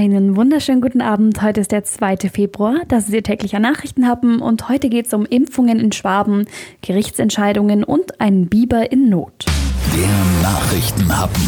Einen wunderschönen guten Abend. Heute ist der 2. Februar. Das ist Ihr täglicher Nachrichtenhappen und heute geht es um Impfungen in Schwaben, Gerichtsentscheidungen und einen Biber in Not. Der Nachrichtenhappen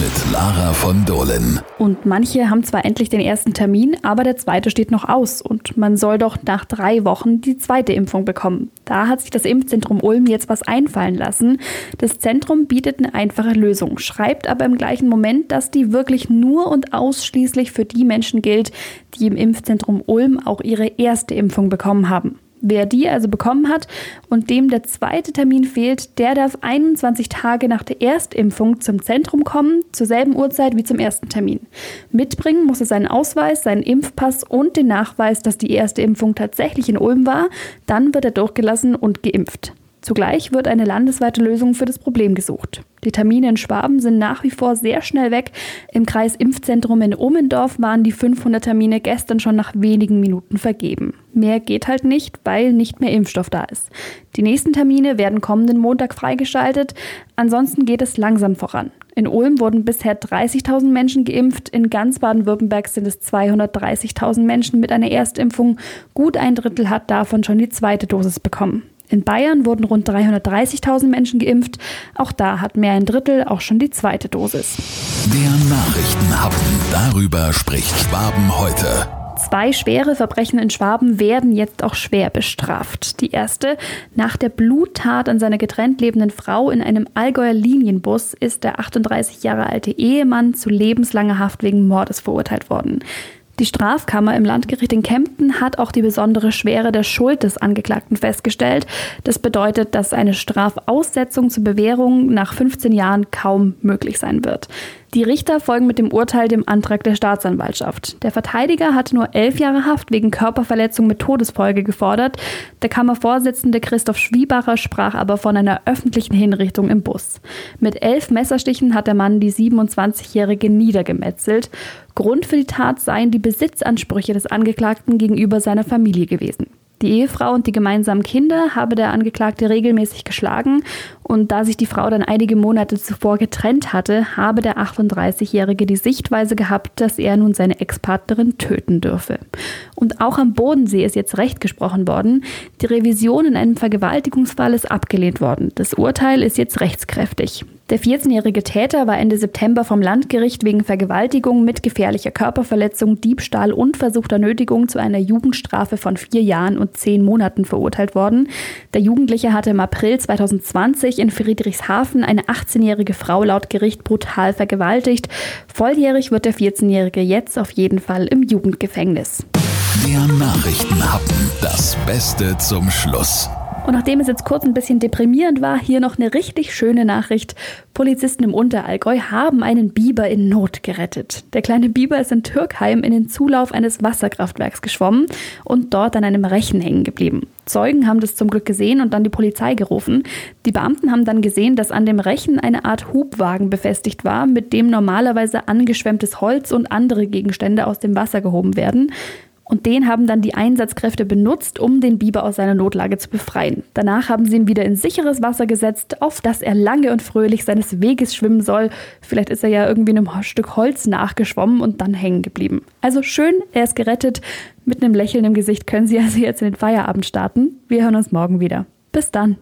mit Lara von Dohlen. Und manche haben zwar endlich den ersten Termin, aber der zweite steht noch aus und man soll doch nach drei Wochen die zweite Impfung bekommen. Da hat sich das Impfzentrum Ulm jetzt was einfallen lassen. Das Zentrum bietet eine einfache Lösung, schreibt aber im gleichen Moment, dass die wirklich nur und ausschließlich für die Menschen gilt, die im Impfzentrum Ulm auch ihre erste Impfung bekommen haben. Wer die also bekommen hat und dem der zweite Termin fehlt, der darf 21 Tage nach der Erstimpfung zum Zentrum kommen, zur selben Uhrzeit wie zum ersten Termin. Mitbringen muss er seinen Ausweis, seinen Impfpass und den Nachweis, dass die erste Impfung tatsächlich in Ulm war. Dann wird er durchgelassen und geimpft. Zugleich wird eine landesweite Lösung für das Problem gesucht. Die Termine in Schwaben sind nach wie vor sehr schnell weg. Im Kreis Impfzentrum in Ommendorf waren die 500 Termine gestern schon nach wenigen Minuten vergeben. Mehr geht halt nicht, weil nicht mehr Impfstoff da ist. Die nächsten Termine werden kommenden Montag freigeschaltet. Ansonsten geht es langsam voran. In Ulm wurden bisher 30.000 Menschen geimpft. In ganz Baden-Württemberg sind es 230.000 Menschen mit einer Erstimpfung. Gut ein Drittel hat davon schon die zweite Dosis bekommen. In Bayern wurden rund 330.000 Menschen geimpft. Auch da hat mehr ein Drittel auch schon die zweite Dosis. Der Nachrichtenhappen. Darüber spricht Schwaben heute. Zwei schwere Verbrechen in Schwaben werden jetzt auch schwer bestraft. Die erste, nach der Bluttat an seiner getrennt lebenden Frau in einem Allgäuer Linienbus ist der 38 Jahre alte Ehemann zu lebenslanger Haft wegen Mordes verurteilt worden. Die Strafkammer im Landgericht in Kempten hat auch die besondere Schwere der Schuld des Angeklagten festgestellt. Das bedeutet, dass eine Strafaussetzung zur Bewährung nach 15 Jahren kaum möglich sein wird. Die Richter folgen mit dem Urteil dem Antrag der Staatsanwaltschaft. Der Verteidiger hatte nur elf Jahre Haft wegen Körperverletzung mit Todesfolge gefordert. Der Kammervorsitzende Christoph Schwiebacher sprach aber von einer öffentlichen Hinrichtung im Bus. Mit elf Messerstichen hat der Mann die 27-Jährige niedergemetzelt. Grund für die Tat seien die Besitzansprüche des Angeklagten gegenüber seiner Familie gewesen. Die Ehefrau und die gemeinsamen Kinder habe der Angeklagte regelmäßig geschlagen und da sich die Frau dann einige Monate zuvor getrennt hatte, habe der 38-Jährige die Sichtweise gehabt, dass er nun seine Ex-Partnerin töten dürfe. Und auch am Bodensee ist jetzt Recht gesprochen worden. Die Revision in einem Vergewaltigungsfall ist abgelehnt worden. Das Urteil ist jetzt rechtskräftig. Der 14-jährige Täter war Ende September vom Landgericht wegen Vergewaltigung mit gefährlicher Körperverletzung, Diebstahl und versuchter Nötigung zu einer Jugendstrafe von vier Jahren und zehn Monaten verurteilt worden. Der Jugendliche hatte im April 2020 in Friedrichshafen eine 18-jährige Frau laut Gericht brutal vergewaltigt. Volljährig wird der 14-jährige jetzt auf jeden Fall im Jugendgefängnis. Der Nachrichtenhappen. Das Beste zum Schluss. Und nachdem es jetzt kurz ein bisschen deprimierend war, hier noch eine richtig schöne Nachricht. Polizisten im Unterallgäu haben einen Biber in Not gerettet. Der kleine Biber ist in Türkheim in den Zulauf eines Wasserkraftwerks geschwommen und dort an einem Rechen hängen geblieben. Zeugen haben das zum Glück gesehen und dann die Polizei gerufen. Die Beamten haben dann gesehen, dass an dem Rechen eine Art Hubwagen befestigt war, mit dem normalerweise angeschwemmtes Holz und andere Gegenstände aus dem Wasser gehoben werden. Und den haben dann die Einsatzkräfte benutzt, um den Biber aus seiner Notlage zu befreien. Danach haben sie ihn wieder in sicheres Wasser gesetzt, auf das er lange und fröhlich seines Weges schwimmen soll. Vielleicht ist er ja irgendwie einem Stück Holz nachgeschwommen und dann hängen geblieben. Also schön, er ist gerettet. Mit einem Lächeln im Gesicht können Sie also jetzt in den Feierabend starten. Wir hören uns morgen wieder. Bis dann.